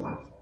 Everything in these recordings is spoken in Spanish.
Wow.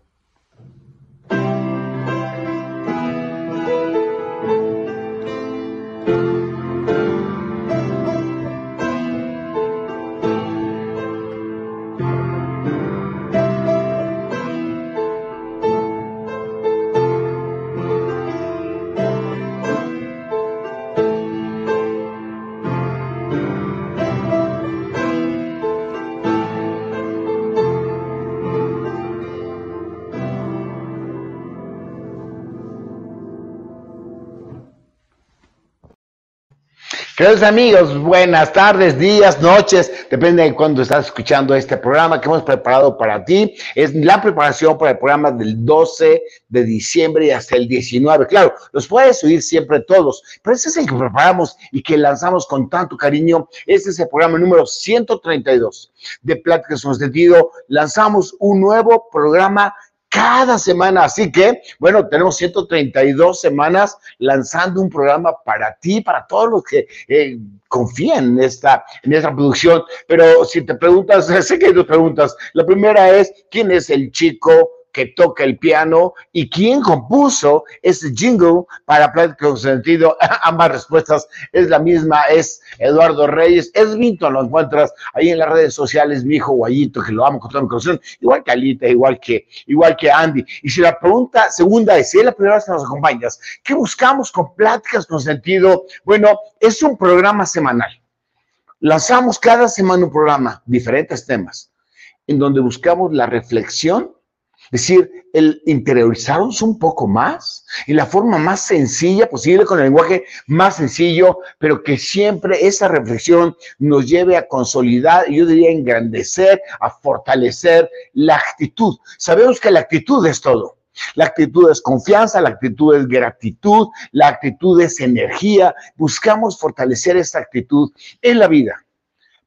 Queridos amigos, buenas tardes, días, noches, depende de cuándo estás escuchando este programa que hemos preparado para ti. Es la preparación para el programa del 12 de diciembre y hasta el 19. Claro, los puedes oír siempre todos, pero ese es el que preparamos y que lanzamos con tanto cariño. Este es el programa número 132 de Pláticas con Sentido. Lanzamos un nuevo programa cada semana. Así que, bueno, tenemos 132 semanas lanzando un programa para ti, para todos los que eh, confían en esta, en esta producción. Pero si te preguntas, sé que hay dos preguntas. La primera es, ¿quién es el chico? Que toca el piano y quién compuso ese jingle para Plática con Sentido. Ambas respuestas es la misma, es Eduardo Reyes. Es Vinton, lo encuentras ahí en las redes sociales, mi hijo Guayito, que lo amo con toda mi corazón, igual que Alita, igual que, igual que Andy. Y si la pregunta segunda es, si es la primera vez que nos acompañas, ¿qué buscamos con Pláticas con Sentido? Bueno, es un programa semanal. Lanzamos cada semana un programa, diferentes temas, en donde buscamos la reflexión es decir, el interiorizarnos un poco más y la forma más sencilla posible, con el lenguaje más sencillo, pero que siempre esa reflexión nos lleve a consolidar, yo diría engrandecer, a fortalecer la actitud. Sabemos que la actitud es todo. La actitud es confianza, la actitud es gratitud, la actitud es energía. Buscamos fortalecer esta actitud en la vida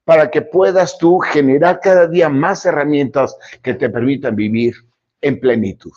para que puedas tú generar cada día más herramientas que te permitan vivir en plenitud.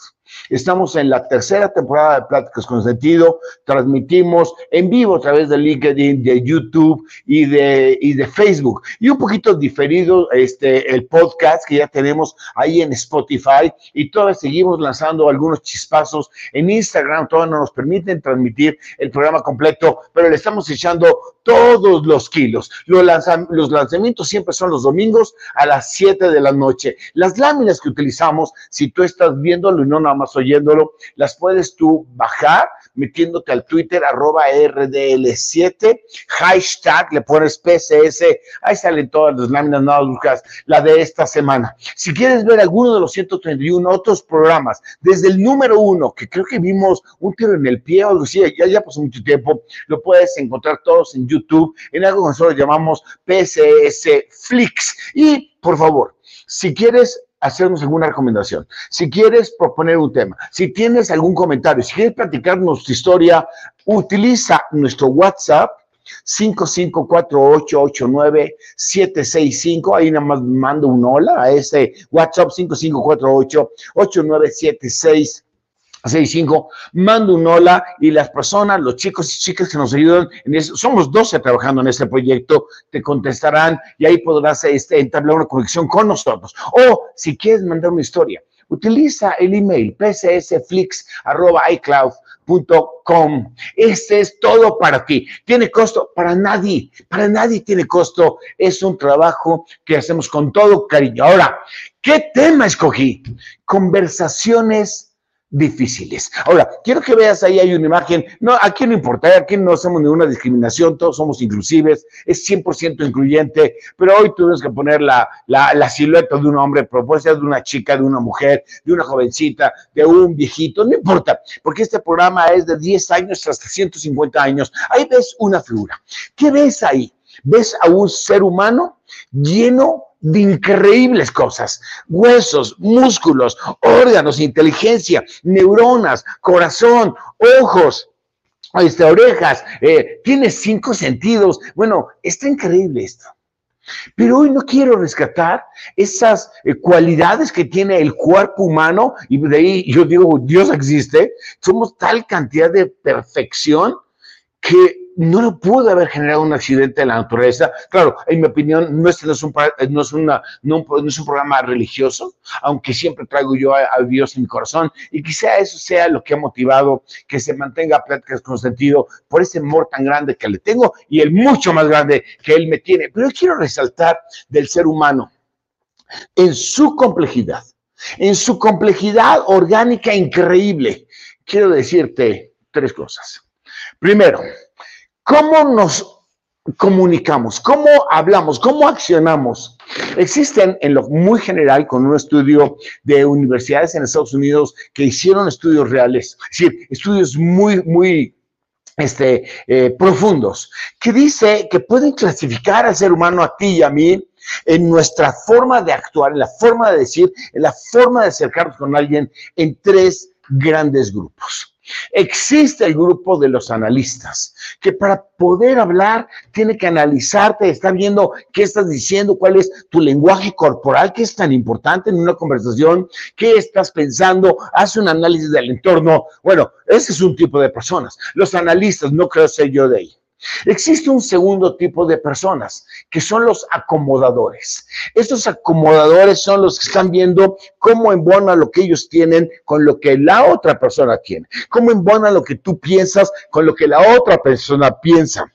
Estamos en la tercera temporada de Pláticas con Sentido. Transmitimos en vivo a través de LinkedIn, de YouTube y de, y de Facebook. Y un poquito diferido este, el podcast que ya tenemos ahí en Spotify. Y todavía seguimos lanzando algunos chispazos en Instagram. Todavía no nos permiten transmitir el programa completo, pero le estamos echando todos los kilos. Los, los lanzamientos siempre son los domingos a las 7 de la noche. Las láminas que utilizamos, si tú estás viéndolo y no nada más oyéndolo, las puedes tú bajar metiéndote al Twitter arroba RDL7, hashtag, le pones PCS, ahí salen todas las láminas, nada buscas la de esta semana. Si quieres ver alguno de los 131 otros programas, desde el número uno, que creo que vimos un tiro en el pie o algo así, ya, ya pasó mucho tiempo, lo puedes encontrar todos en YouTube, en algo que nosotros llamamos PCS Flix. Y, por favor, si quieres hacernos alguna recomendación, si quieres proponer un tema, si tienes algún comentario, si quieres platicarnos tu historia, utiliza nuestro WhatsApp 554889-765. Ahí nada más mando un hola a ese WhatsApp 5548-8976. 65, mando un hola y las personas, los chicos y chicas que nos ayudan, en eso, somos 12 trabajando en este proyecto, te contestarán y ahí podrás este, entablar una conexión con nosotros. O si quieres mandar una historia, utiliza el email pcsflix.icloud.com. Este es todo para ti. ¿Tiene costo? Para nadie. Para nadie tiene costo. Es un trabajo que hacemos con todo cariño. Ahora, ¿qué tema escogí? Conversaciones difíciles. Ahora, quiero que veas ahí hay una imagen, no, aquí no importa, aquí no hacemos ninguna discriminación, todos somos inclusives, es 100% incluyente, pero hoy tuvimos que poner la, la, silueta de un hombre, propuesta de una chica, de una mujer, de una jovencita, de un viejito, no importa, porque este programa es de 10 años hasta 150 años. Ahí ves una figura. ¿Qué ves ahí? ¿Ves a un ser humano lleno de increíbles cosas, huesos, músculos, órganos, inteligencia, neuronas, corazón, ojos, este, orejas, eh, tiene cinco sentidos. Bueno, está increíble esto. Pero hoy no quiero rescatar esas eh, cualidades que tiene el cuerpo humano y de ahí yo digo, Dios existe, somos tal cantidad de perfección que no lo pudo haber generado un accidente de la naturaleza. Claro, en mi opinión, no, es, un, no, es, no, es un programa religioso, aunque siempre traigo yo a, Dios en mi corazón y quizá eso sea lo que ha motivado que se mantenga pláticas con sentido por ese amor tan grande que le tengo y el mucho más grande que él me tiene. Pero quiero resaltar del ser humano en su complejidad, en su complejidad orgánica increíble. Quiero decirte tres cosas. Primero, ¿cómo nos comunicamos? ¿Cómo hablamos? ¿Cómo accionamos? Existen en lo muy general, con un estudio de universidades en Estados Unidos que hicieron estudios reales, es decir, estudios muy, muy este, eh, profundos, que dice que pueden clasificar al ser humano a ti y a mí en nuestra forma de actuar, en la forma de decir, en la forma de acercarnos con alguien en tres grandes grupos. Existe el grupo de los analistas, que para poder hablar tiene que analizarte, está viendo qué estás diciendo, cuál es tu lenguaje corporal, que es tan importante en una conversación, qué estás pensando, hace un análisis del entorno. Bueno, ese es un tipo de personas. Los analistas, no creo ser yo de ahí. Existe un segundo tipo de personas, que son los acomodadores. Estos acomodadores son los que están viendo cómo embona lo que ellos tienen con lo que la otra persona tiene, cómo embona lo que tú piensas con lo que la otra persona piensa.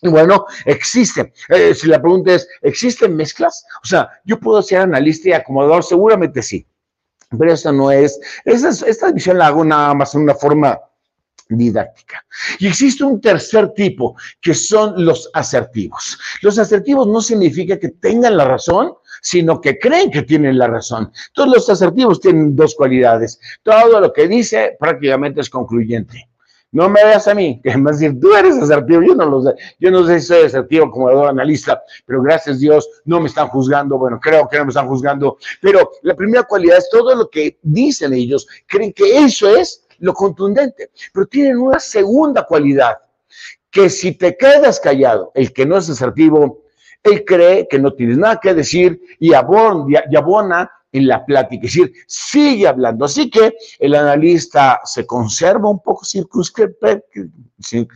Y bueno, existen. Eh, si la pregunta es, ¿existen mezclas? O sea, yo puedo ser analista y acomodador, seguramente sí. Pero esta no es, esta, esta visión la hago nada más en una forma didáctica. Y existe un tercer tipo, que son los asertivos. Los asertivos no significa que tengan la razón, sino que creen que tienen la razón. Todos los asertivos tienen dos cualidades. Todo lo que dice prácticamente es concluyente. No me veas a mí, que más decir, tú eres asertivo, yo no lo sé, yo no sé si soy asertivo como analista, pero gracias a Dios no me están juzgando, bueno, creo que no me están juzgando, pero la primera cualidad es todo lo que dicen ellos, creen que eso es lo contundente, pero tienen una segunda cualidad, que si te quedas callado, el que no es asertivo, él cree que no tienes nada que decir y abona, y abona en la plática, es decir, sigue hablando. Así que el analista se conserva un poco circunscrito,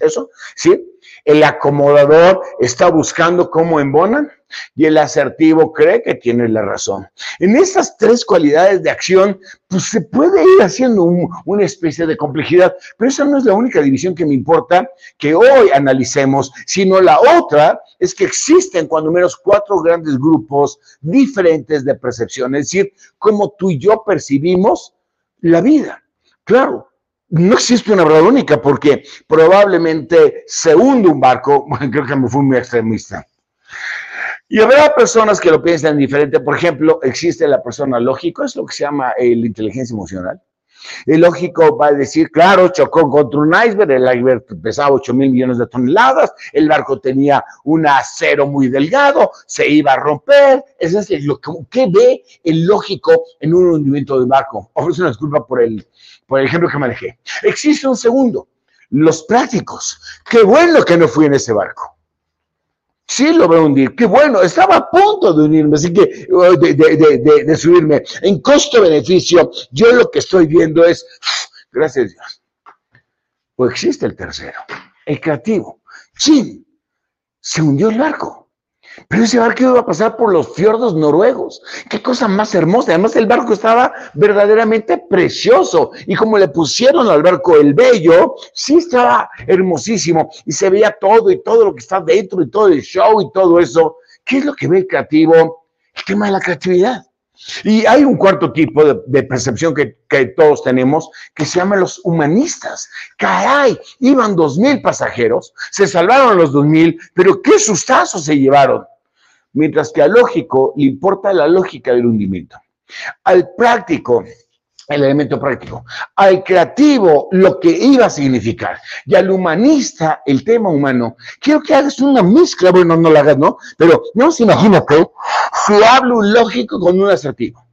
eso, ¿sí? El acomodador está buscando cómo embonan y el asertivo cree que tiene la razón. En estas tres cualidades de acción, pues se puede ir haciendo una especie de complejidad, pero esa no es la única división que me importa que hoy analicemos, sino la otra es que existen cuando menos cuatro grandes grupos diferentes de percepción, es decir, cómo tú y yo percibimos la vida. Claro, no existe una verdad única porque probablemente se hunde un barco, creo que me fui muy extremista. Y habrá personas que lo piensan diferente. Por ejemplo, existe la persona lógico, es lo que se llama la inteligencia emocional. El lógico va a decir, claro, chocó contra un iceberg, el iceberg pesaba 8 mil millones de toneladas, el barco tenía un acero muy delgado, se iba a romper. Es decir, lo que, ve el lógico en un hundimiento del barco. Ofrece una disculpa por el, por el ejemplo que manejé. Existe un segundo, los prácticos. Qué bueno que no fui en ese barco sí lo veo hundir. Qué bueno, estaba a punto de unirme, así que uh, de, subirme. En costo-beneficio, yo lo que estoy viendo es, gracias a Dios, pues existe el tercero, el creativo. Sí, se hundió el barco. Pero ese barco iba a pasar por los fiordos noruegos. Qué cosa más hermosa. Además, el barco estaba verdaderamente precioso. Y como le pusieron al barco el bello, sí estaba hermosísimo. Y se veía todo y todo lo que está dentro y todo el show y todo eso. ¿Qué es lo que ve el creativo? El tema de la creatividad. Y hay un cuarto tipo de, percepción que, que, todos tenemos que se llama los humanistas. Caray, iban dos mil pasajeros, se salvaron los dos mil, pero qué sustazo se llevaron. Mientras que al lógico le importa la lógica del hundimiento. Al práctico el elemento práctico, al creativo lo que iba a significar y al humanista el tema humano. Quiero que hagas una mezcla, bueno, no la hagas, ¿no? Pero no se imagínate si hablo un lógico con un asertivo.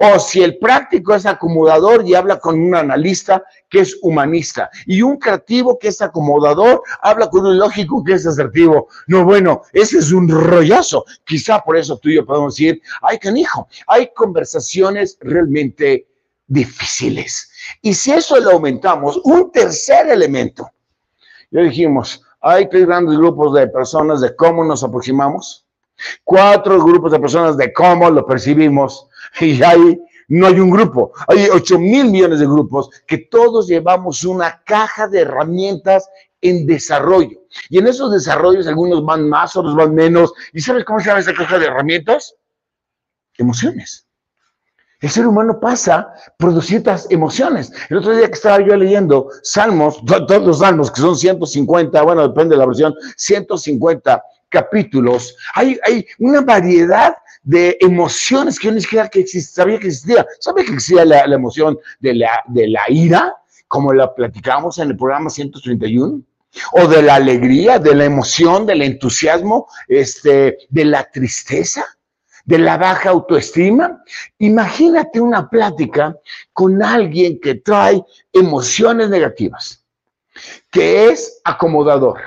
O si el práctico es acomodador y habla con un analista que es humanista. Y un creativo que es acomodador habla con un lógico que es asertivo. No, bueno, ese es un rollazo. Quizá por eso tú y yo podemos decir, ay, canijo, hay conversaciones realmente difíciles. Y si eso lo aumentamos, un tercer elemento, ya dijimos, Hay tres grandes grupos de personas de cómo nos aproximamos, cuatro grupos de personas de cómo lo percibimos, y hay no hay un grupo, hay 8 mil millones de grupos que todos llevamos una caja de herramientas en desarrollo. Y en esos desarrollos algunos van más, otros van menos. ¿Y sabes cómo se llama esa caja de herramientas? Emociones. El ser humano pasa por distintas emociones. El otro día que estaba yo leyendo Salmos, todos los Salmos, que son 150, bueno, depende de la versión, 150 capítulos, hay, hay una variedad de emociones que yo ni siquiera que sabía que existía. ¿Sabía que existía la, emoción de la, de la ira, como la platicamos en el programa 131? ¿O de la alegría, de la emoción, del entusiasmo, este, de la tristeza? De la baja autoestima. Imagínate una plática con alguien que trae emociones negativas, que es acomodador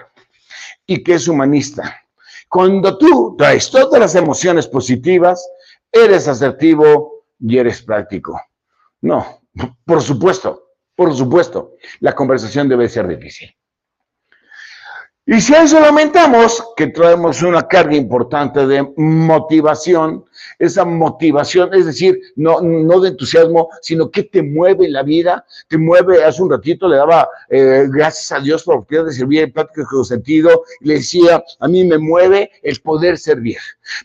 y que es humanista. Cuando tú traes todas las emociones positivas, eres asertivo y eres práctico. No, por supuesto, por supuesto, la conversación debe ser difícil. Y si a eso lamentamos que traemos una carga importante de motivación, esa motivación, es decir, no, no de entusiasmo, sino que te mueve la vida, te mueve, hace un ratito le daba eh, gracias a Dios por la oportunidad servir en práctica con sentido, le decía, a mí me mueve el poder servir,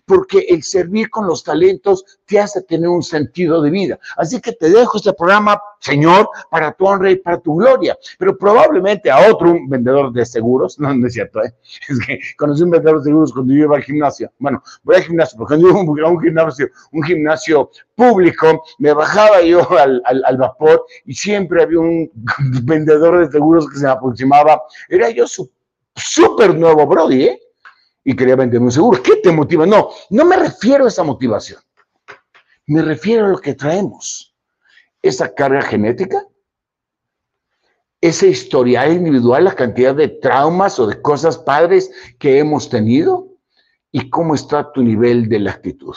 porque el servir con los talentos te hace tener un sentido de vida. Así que te dejo este programa, Señor, para tu honra y para tu gloria, pero probablemente a otro, un vendedor de seguros, no, es cierto, ¿eh? es que conocí un vendedor de seguros cuando yo iba al gimnasio. Bueno, voy al gimnasio, porque cuando yo iba a un gimnasio, un gimnasio público, me bajaba yo al, al, vapor y siempre había un vendedor de seguros que se me aproximaba. Era yo súper nuevo, Brody, ¿eh? Y quería vender un seguro. ¿Qué te motiva? No, no me refiero a esa motivación. Me refiero a lo que traemos. Esa carga genética, ese historial individual, la cantidad de traumas o de cosas padres que hemos tenido y cómo está tu nivel de la actitud.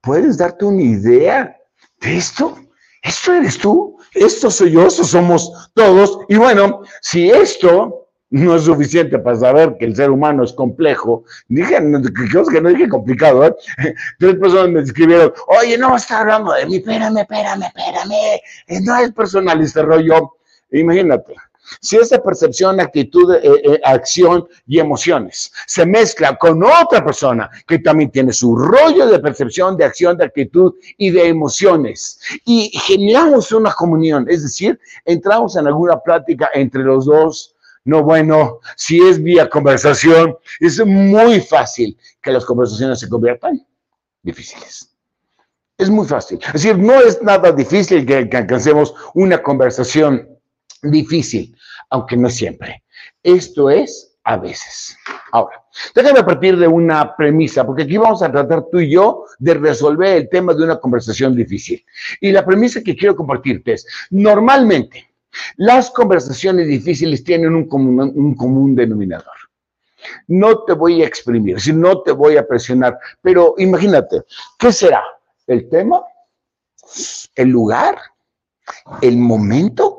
¿Puedes darte una idea de esto? ¿Esto eres tú? ¿Esto soy yo? ¿Esto somos todos? Y bueno, si esto no es suficiente para saber que el ser humano es complejo. Dije, que no dije complicado, ¿eh? Tres personas me escribieron, oye, no estar hablando de mí, espérame, espérame, espérame, eh, no es personal este rollo. Imagínate, si esa percepción, actitud, eh, eh, acción y emociones se mezcla con otra persona que también tiene su rollo de percepción, de acción, de actitud y de emociones, y generamos una comunión, es decir, entramos en alguna plática entre los dos, no bueno, si es vía conversación, es muy fácil que las conversaciones se conviertan difíciles. Es muy fácil. Es decir, no es nada difícil que, que alcancemos una conversación difícil, aunque no siempre. Esto es a veces. Ahora, déjame partir de una premisa, porque aquí vamos a tratar tú y yo de resolver el tema de una conversación difícil. Y la premisa que quiero compartirte es, normalmente, las conversaciones difíciles tienen un común, denominador. No te voy a exprimir, si no te voy a presionar, pero imagínate, ¿qué será? ¿El tema? ¿El lugar? ¿El momento?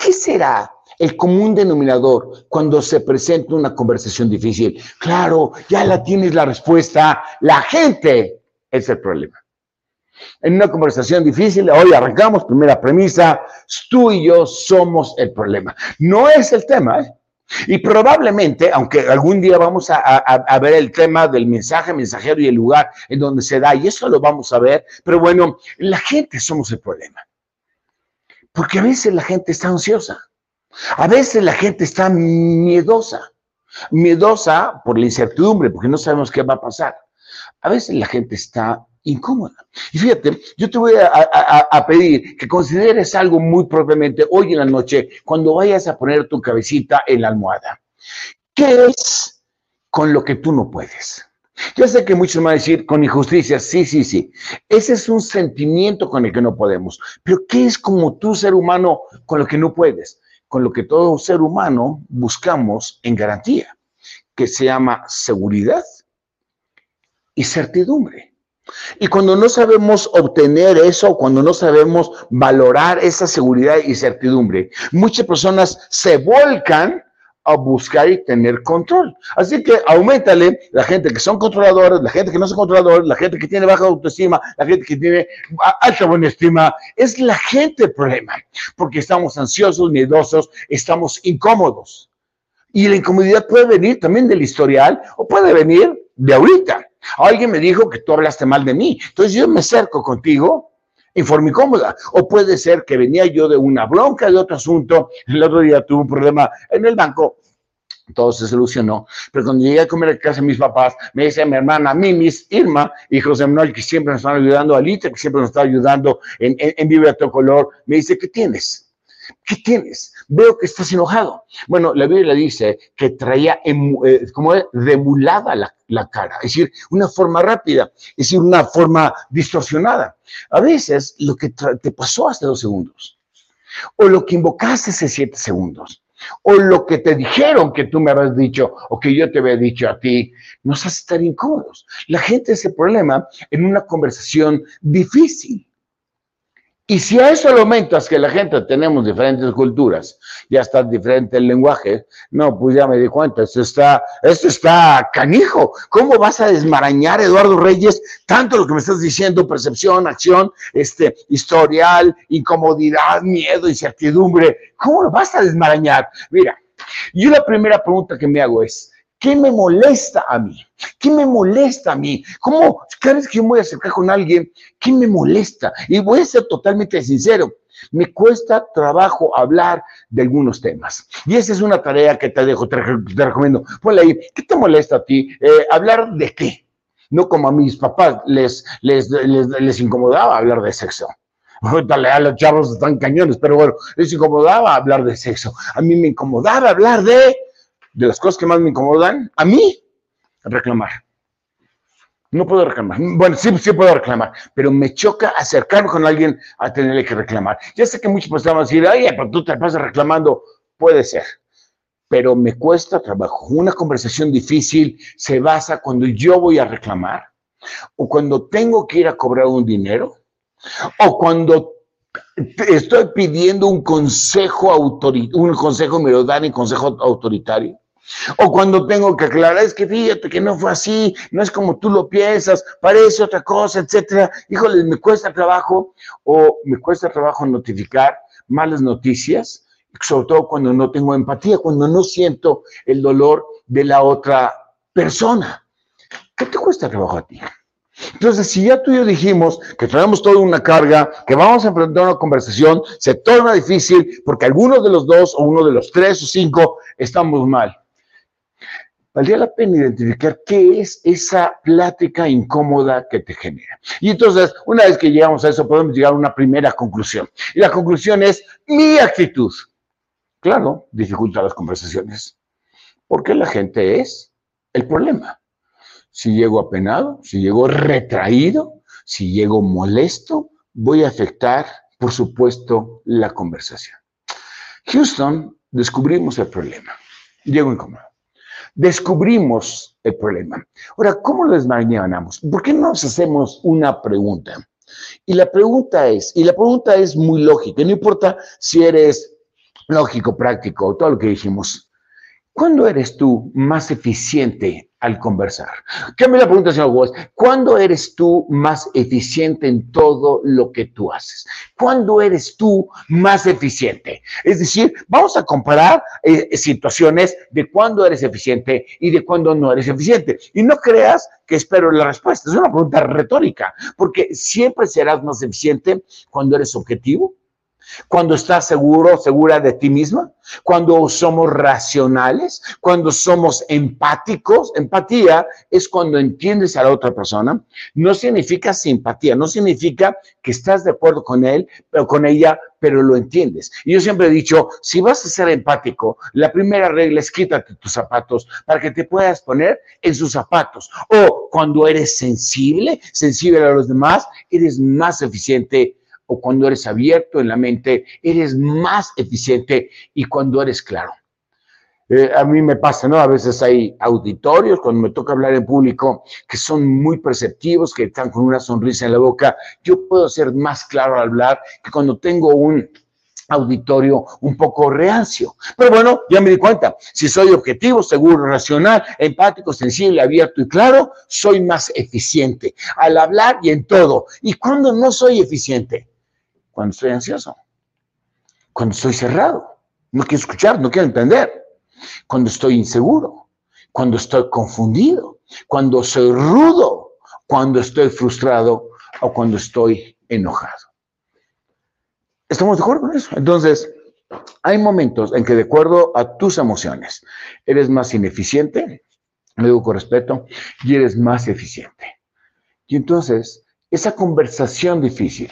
¿Qué será el común denominador cuando se presenta una conversación difícil? Claro, ya la tienes la respuesta. La gente es el problema. En una conversación difícil, hoy arrancamos, primera premisa, tú y yo somos el problema. No es el tema, ¿eh? Y probablemente, aunque algún día vamos a, a, ver el tema del mensaje mensajero y el lugar en donde se da, y eso lo vamos a ver, pero bueno, la gente somos el problema. Porque a veces la gente está ansiosa, a veces la gente está miedosa, miedosa por la incertidumbre, porque no sabemos qué va a pasar. A veces la gente está incómoda. Y fíjate, yo te voy a, pedir que consideres algo muy propiamente hoy en la noche cuando vayas a poner tu cabecita en la almohada. ¿Qué es con lo que tú no puedes? Yo sé que muchos van a decir con injusticia, sí, sí, sí. Ese es un sentimiento con el que no podemos. Pero ¿qué es como tú, ser humano, con lo que no puedes? Con lo que todo ser humano buscamos en garantía, que se llama seguridad y certidumbre. Y cuando no sabemos obtener eso, cuando no sabemos valorar esa seguridad y certidumbre, muchas personas se volcan a buscar y tener control. Así que aumentale la gente que son controladores, la gente que no son controladores, la gente que tiene baja autoestima, la gente que tiene alta buena estima. Es la gente el problema, porque estamos ansiosos, miedosos, estamos incómodos. Y la incomodidad puede venir también del historial o puede venir de ahorita. Alguien me dijo que tú hablaste mal de mí, entonces yo me acerco contigo incómoda. O puede ser que venía yo de una bronca de otro asunto, el otro día tuve un problema en el banco, todo se solucionó. Pero cuando llegué a comer a casa de mis papás, me dice mi hermana Mimis, Irma y José Manuel, que siempre nos están ayudando, Alita, que siempre nos está ayudando en, en, en Vive a color, me dice, ¿qué tienes? ¿Qué tienes? Veo que estás enojado. Bueno, la Biblia dice que traía eh, como demulada la, la, cara, es decir, una forma rápida, es decir, una forma distorsionada. A veces lo que te pasó hace dos segundos, o lo que invocaste hace siete segundos, o lo que te dijeron que tú me habías dicho o que yo te había dicho a ti, nos hace estar incómodos. La gente ese problema en una conversación difícil. Y si a eso lo aumentas que la gente tenemos diferentes culturas, está diferente el lenguaje, no, pues ya me di cuenta, esto está, esto está canijo. ¿Cómo vas a desmarañar, Eduardo Reyes, tanto lo que me estás diciendo, percepción, acción, este, historial, incomodidad, miedo, incertidumbre? ¿Cómo lo vas a desmarañar? Mira, yo la primera pregunta que me hago es, ¿Qué me molesta a mí? ¿Qué me molesta a mí? ¿Cómo? Cada vez que yo me voy a acercar con alguien, ¿qué me molesta? Y voy a ser totalmente sincero. Me cuesta trabajo hablar de algunos temas. Y esa es una tarea que te dejo, te, recomiendo. Ponle ahí, ¿qué te molesta a ti? Eh, ¿Hablar de qué? No como a mis papás les, les, les, les incomodaba hablar de sexo. Dale, a los chavos están cañones, pero bueno, les incomodaba hablar de sexo. A mí me incomodaba hablar de de las cosas que más me incomodan, a mí, reclamar. No puedo reclamar. Bueno, sí, sí puedo reclamar, pero me choca acercarme con alguien a tenerle que reclamar. Ya sé que muchos personas van a decir, oye, pero tú te pasas reclamando. Puede ser, pero me cuesta trabajo. Una conversación difícil se basa cuando yo voy a reclamar, o cuando tengo que ir a cobrar un dinero, o cuando estoy pidiendo un consejo autoritario, un consejo me lo dan y consejo autoritario. O cuando tengo que aclarar, es que fíjate que no fue así, no es como tú lo piensas, parece otra cosa, etcétera. Híjole, me cuesta trabajo o me cuesta trabajo notificar malas noticias, sobre todo cuando no tengo empatía, cuando no siento el dolor de la otra persona. ¿Qué te cuesta trabajo a ti? Entonces, si ya tú y yo dijimos que tenemos toda una carga, que vamos a enfrentar una conversación, se torna difícil porque algunos de los dos o uno de los tres o cinco estamos mal valdría la pena identificar qué es esa plática incómoda que te genera. Y entonces, una vez que llegamos a eso, podemos llegar a una primera conclusión. Y la conclusión es mi actitud. Claro, dificulta las conversaciones, porque la gente es el problema. Si llego apenado, si llego retraído, si llego molesto, voy a afectar, por supuesto, la conversación. Houston, descubrimos el problema. Llego incómodo descubrimos el problema. Ahora, ¿cómo lo desmañanamos? ¿Por qué no nos hacemos una pregunta? Y la pregunta es, y la pregunta es muy lógica, no importa si eres lógico, práctico, todo lo que dijimos. ¿Cuándo eres tú más eficiente al conversar. ¿Qué me la pregunta, señor Walsh? ¿Cuándo eres tú más eficiente en todo lo que tú haces? ¿Cuándo eres tú más eficiente? Es decir, vamos a comparar eh, situaciones de cuándo eres eficiente y de cuándo no eres eficiente. Y no creas que espero la respuesta. Es una pregunta retórica, porque siempre serás más eficiente cuando eres objetivo, cuando estás seguro, segura de ti misma, cuando somos racionales, cuando somos empáticos. Empatía es cuando entiendes a la otra persona. No significa simpatía, no significa que estás de acuerdo con él, pero con ella, pero lo entiendes. Y yo siempre he dicho, si vas a ser empático, la primera regla es quítate tus zapatos para que te puedas poner en sus zapatos. O cuando eres sensible, sensible a los demás, eres más eficiente o cuando eres abierto en la mente, eres más eficiente y cuando eres claro. Eh, a mí me pasa, ¿no? A veces hay auditorios, cuando me toca hablar en público, que son muy perceptivos, que están con una sonrisa en la boca. Yo puedo ser más claro al hablar que cuando tengo un auditorio un poco reacio. Pero bueno, ya me di cuenta, si soy objetivo, seguro, racional, empático, sensible, abierto y claro, soy más eficiente al hablar y en todo. ¿Y cuando no soy eficiente? Cuando estoy ansioso, cuando estoy cerrado, no quiero escuchar, no quiero entender, cuando estoy inseguro, cuando estoy confundido, cuando soy rudo, cuando estoy frustrado o cuando estoy enojado. ¿Estamos de acuerdo con eso? Entonces, hay momentos en que de acuerdo a tus emociones eres más ineficiente, lo digo con respeto, y eres más eficiente. Y entonces, esa conversación difícil,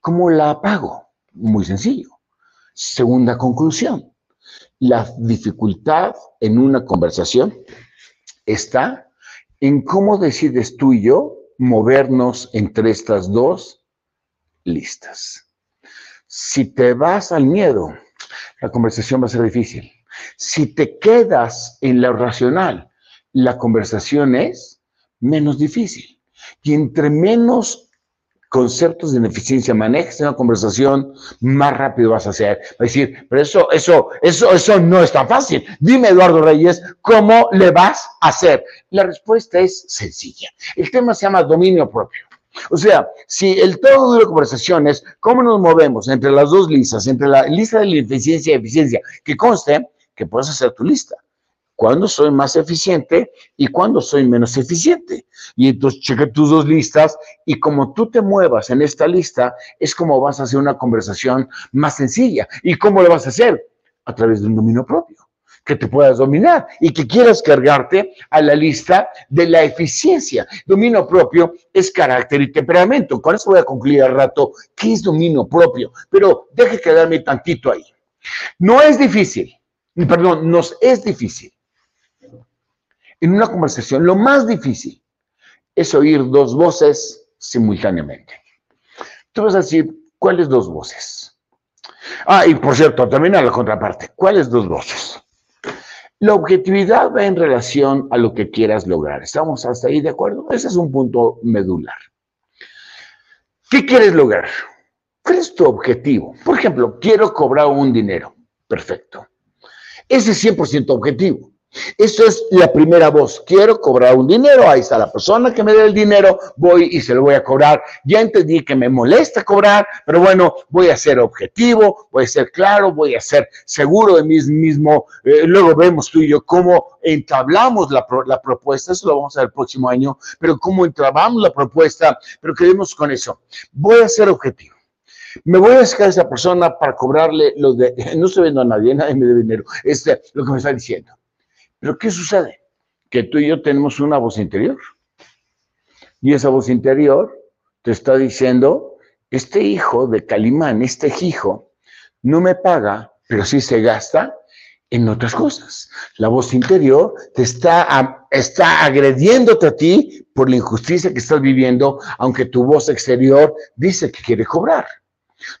¿cómo la apago? Muy sencillo. Segunda conclusión, la dificultad en una conversación está en cómo decides tú y yo movernos entre estas dos listas. Si te vas al miedo, la conversación va a ser difícil. Si te quedas en lo racional, la conversación es menos difícil. Y entre menos conceptos de ineficiencia manejes una conversación, más rápido vas a hacer. Va a decir, pero eso, eso, eso, eso no es tan fácil. Dime, Eduardo Reyes, ¿cómo le vas a hacer? La respuesta es sencilla. El tema se llama dominio propio. O sea, si el todo de la conversación es cómo nos movemos entre las dos listas, entre la lista de la eficiencia y eficiencia, que conste que puedes hacer tu lista. Cuándo soy más eficiente y cuándo soy menos eficiente. Y entonces cheque tus dos listas y como tú te muevas en esta lista, es como vas a hacer una conversación más sencilla. ¿Y cómo lo vas a hacer? A través de un dominio propio que te puedas dominar y que quieras cargarte a la lista de la eficiencia. Dominio propio es carácter y temperamento. Con eso voy a concluir al rato qué es dominio propio, pero deje quedarme tantito ahí. No es difícil, perdón, nos es difícil. En una conversación, lo más difícil es oír dos voces simultáneamente. Tú vas a decir, ¿cuáles dos voces? Ah, y por cierto, también a la contraparte, ¿cuáles dos voces? La objetividad va en relación a lo que quieras lograr. ¿Estamos hasta ahí de acuerdo? Ese es un punto medular. ¿Qué quieres lograr? ¿Cuál es tu objetivo? Por ejemplo, quiero cobrar un dinero. Perfecto. Ese es 100% objetivo. Eso es la primera voz. Quiero cobrar un dinero. Ahí está la persona que me dé el dinero. Voy y se lo voy a cobrar. Ya entendí que me molesta cobrar, pero bueno, voy a ser objetivo, voy a ser claro, voy a ser seguro de mí mismo. Eh, luego vemos tú y yo cómo entablamos la, la, propuesta. Eso lo vamos a ver el próximo año. Pero cómo entablamos la propuesta. Pero quedemos con eso. Voy a ser objetivo. Me voy a sacar a esa persona para cobrarle lo de. No estoy viendo a nadie, nadie me debe dinero. Este, lo que me está diciendo. Pero ¿qué sucede? Que tú y yo tenemos una voz interior. Y esa voz interior te está diciendo, este hijo de Calimán, este hijo, no me paga, pero sí se gasta en otras cosas. La voz interior te está, está agrediéndote a ti por la injusticia que estás viviendo, aunque tu voz exterior dice que quiere cobrar.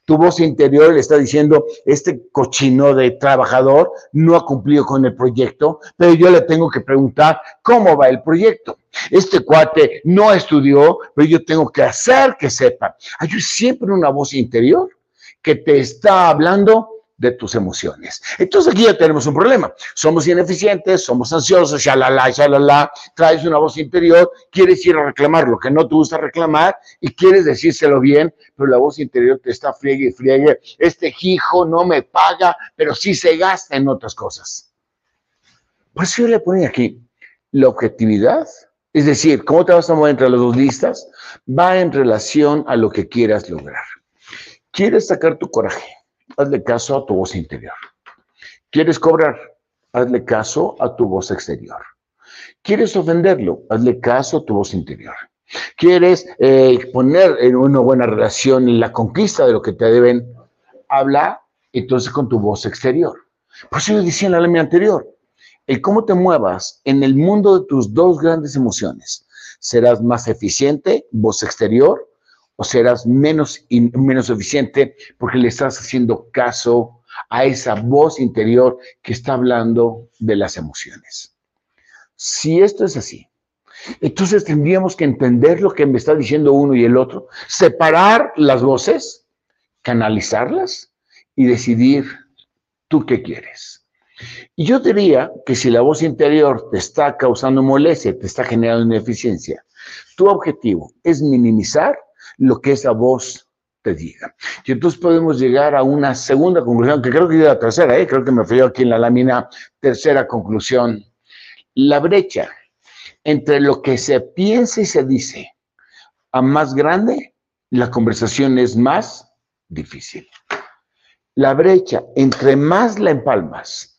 Tu voz interior le está diciendo, este cochino de trabajador no ha cumplido con el proyecto, pero yo le tengo que preguntar cómo va el proyecto. Este cuate no estudió, pero yo tengo que hacer que sepa. Hay siempre una voz interior que te está hablando de tus emociones. Entonces aquí ya tenemos un problema. Somos ineficientes, somos ansiosos, shalala, shalala, traes una voz interior, quieres ir a reclamar lo que no te gusta reclamar y quieres decírselo bien, pero la voz interior te está friegue y friegue. Este hijo no me paga, pero sí se gasta en otras cosas. Por eso yo le ponía aquí la objetividad, es decir, cómo te vas a mover entre las dos listas, va en relación a lo que quieras lograr. ¿Quieres sacar tu coraje? Hazle caso a tu voz interior. ¿Quieres cobrar? Hazle caso a tu voz exterior. ¿Quieres ofenderlo? Hazle caso a tu voz interior. ¿Quieres eh, poner en una buena relación en la conquista de lo que te deben? Habla entonces con tu voz exterior. Por eso yo decía en la lámina anterior, el cómo te muevas en el mundo de tus dos grandes emociones. Serás más eficiente, voz exterior, o serás menos, menos eficiente porque le estás haciendo caso a esa voz interior que está hablando de las emociones. Si esto es así, entonces tendríamos que entender lo que me está diciendo uno y el otro, separar las voces, canalizarlas y decidir tú qué quieres. Y yo diría que si la voz interior te está causando molestia, te está generando ineficiencia, tu objetivo es minimizar lo que esa voz te diga. Y entonces podemos llegar a una segunda conclusión, que creo que es la tercera, ¿eh? creo que me fui aquí en la lámina, tercera conclusión. La brecha entre lo que se piensa y se dice a más grande, la conversación es más difícil. La brecha, entre más la empalmas,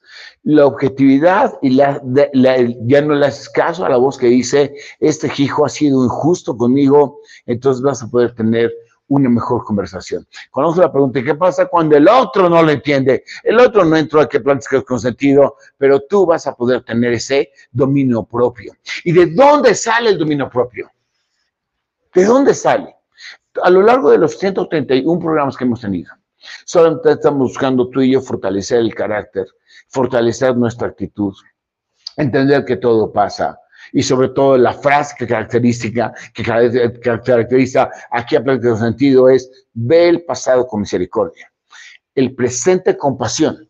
la objetividad y la, ya no le haces caso a la voz que dice, este hijo ha sido injusto conmigo, entonces vas a poder tener una mejor conversación. Conozco la pregunta, ¿qué pasa cuando el otro no lo entiende? El otro no entró a que plantees con sentido, pero tú vas a poder tener ese dominio propio. ¿Y de dónde sale el dominio propio? ¿De dónde sale? A lo largo de los 131 programas que hemos tenido, solamente estamos buscando tú y yo fortalecer el carácter, fortalecer nuestra actitud, entender que todo pasa, y sobre todo la frase que característica, que caracteriza aquí a pleno sentido es, ve el pasado con misericordia, el presente con pasión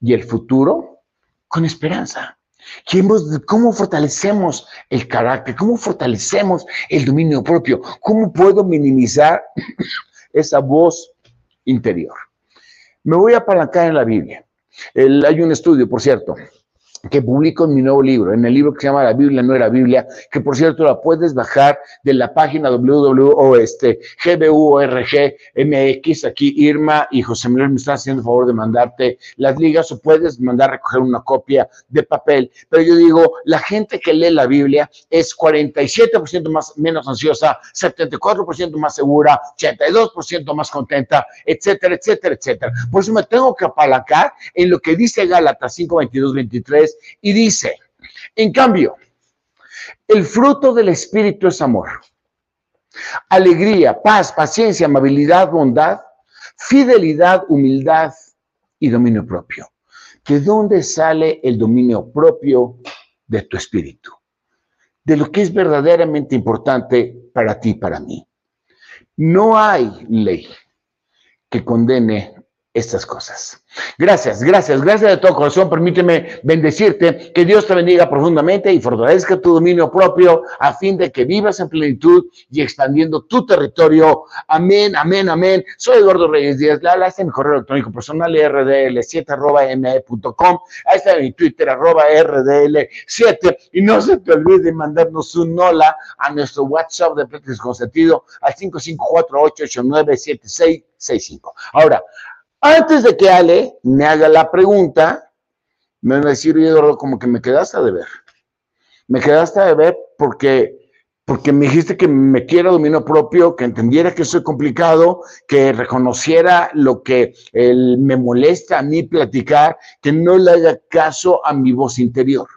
y el futuro con esperanza. ¿Cómo fortalecemos el carácter? ¿Cómo fortalecemos el dominio propio? ¿Cómo puedo minimizar esa voz interior? Me voy a apalancar en la Biblia. Hay un estudio, por cierto, que publico en mi nuevo libro, en el libro que se llama La Biblia no era Biblia, que por cierto la puedes bajar de la página www.gburgmx. Este, aquí Irma y José Miguel me están haciendo el favor de mandarte las ligas o puedes mandar recoger una copia de papel. Pero yo digo, la gente que lee la Biblia es 47% más, menos ansiosa, 74% más segura, 82% más contenta, etcétera, etcétera, etcétera. Por eso me tengo que apalancar en lo que dice Gálatas 5, 22, 23 y dice, en cambio, el fruto del Espíritu es amor, alegría, paz, paciencia, amabilidad, bondad, fidelidad, humildad y dominio propio. ¿De dónde sale el dominio propio de tu espíritu? De lo que es verdaderamente importante para ti, para mí. No hay ley que condene estas cosas. Gracias, gracias, gracias de todo corazón. Permíteme bendecirte, que Dios te bendiga profundamente y fortalezca tu dominio propio a fin de que vivas en plenitud y expandiendo tu territorio. Amén, amén, amén. Soy Eduardo Reyes Díaz Lala, este es mi correo electrónico personal rdl7 Ahí está mi Twitter arroba rdl7 y no se te olvide mandarnos un hola a nuestro WhatsApp de Pláticas con Sentido al 5548897665. Ahora, antes de que Ale me haga la pregunta, me van a decir, Eduardo, como que me quedaste de ver. Me quedaste de ver porque, porque me dijiste que me quiera dominio propio, que entendiera que soy complicado, que reconociera lo que me molesta a mí platicar, que no le haga caso a mi voz interior.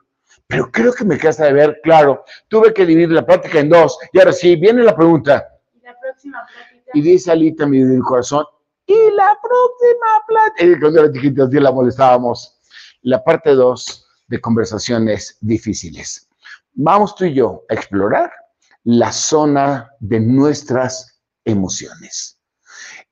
Pero creo que me quedaste de ver, claro, tuve que dividir la plática en dos. Y ahora sí, viene la pregunta. Y la próxima plática. Y dice Alita, mi corazón, y la próxima plática, cuando era chiquito, así la molestábamos. La parte 2 de conversaciones difíciles. Vamos tú y yo a explorar la zona de nuestras emociones.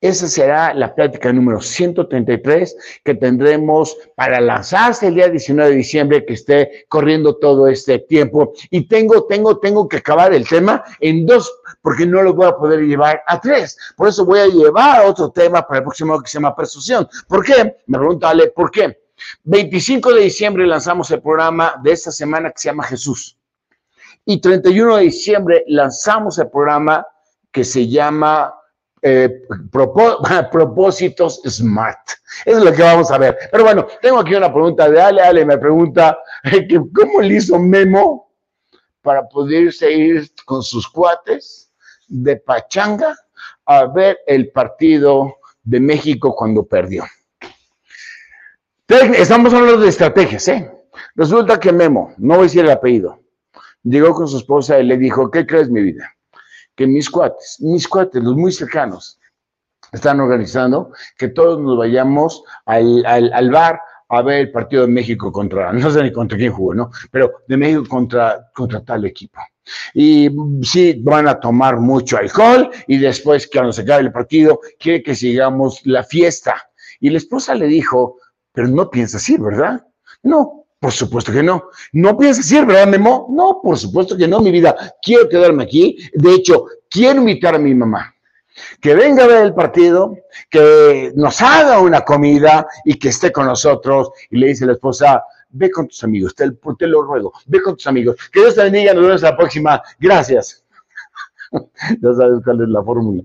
Esa será la plática número 133 que tendremos para lanzarse el día 19 de diciembre que esté corriendo todo este tiempo. Y tengo, tengo, tengo que acabar el tema en dos, porque no lo voy a poder llevar a tres. Por eso voy a llevar otro tema para el próximo que se llama persuasión. ¿Por qué? Me pregunta Ale, ¿por qué? 25 de diciembre lanzamos el programa de esta semana que se llama Jesús. Y 31 de diciembre lanzamos el programa que se llama eh, propósitos SMART. Eso es lo que vamos a ver. Pero bueno, tengo aquí una pregunta de Ale. Ale me pregunta, ¿cómo le hizo Memo para poder ir con sus cuates de Pachanga a ver el partido de México cuando perdió? Estamos hablando de estrategias, ¿eh? Resulta que Memo, no voy a decir el apellido, llegó con su esposa y le dijo, ¿qué crees mi vida? Que mis cuates, mis cuates, los muy cercanos, están organizando que todos nos vayamos al, al, bar a ver el partido de México contra, no sé ni contra quién jugó, ¿no? Pero de México contra, contra tal equipo. Y sí, van a tomar mucho alcohol y después, cuando se acabe el partido, quiere que sigamos la fiesta. Y la esposa le dijo, pero no piensas ir, ¿verdad? No, por supuesto que no. ¿No piensas ir, verdad, Memo? No, por supuesto que no, mi vida. Quiero quedarme aquí. De hecho, quiero invitar a mi mamá. Que venga a ver el partido, que nos haga una comida y que esté con nosotros. Y le dice la esposa, ve con tus amigos, te, te lo ruego, ve con tus amigos. Que Dios te bendiga, nos vemos la próxima. Gracias. ya sabes cuál es la fórmula.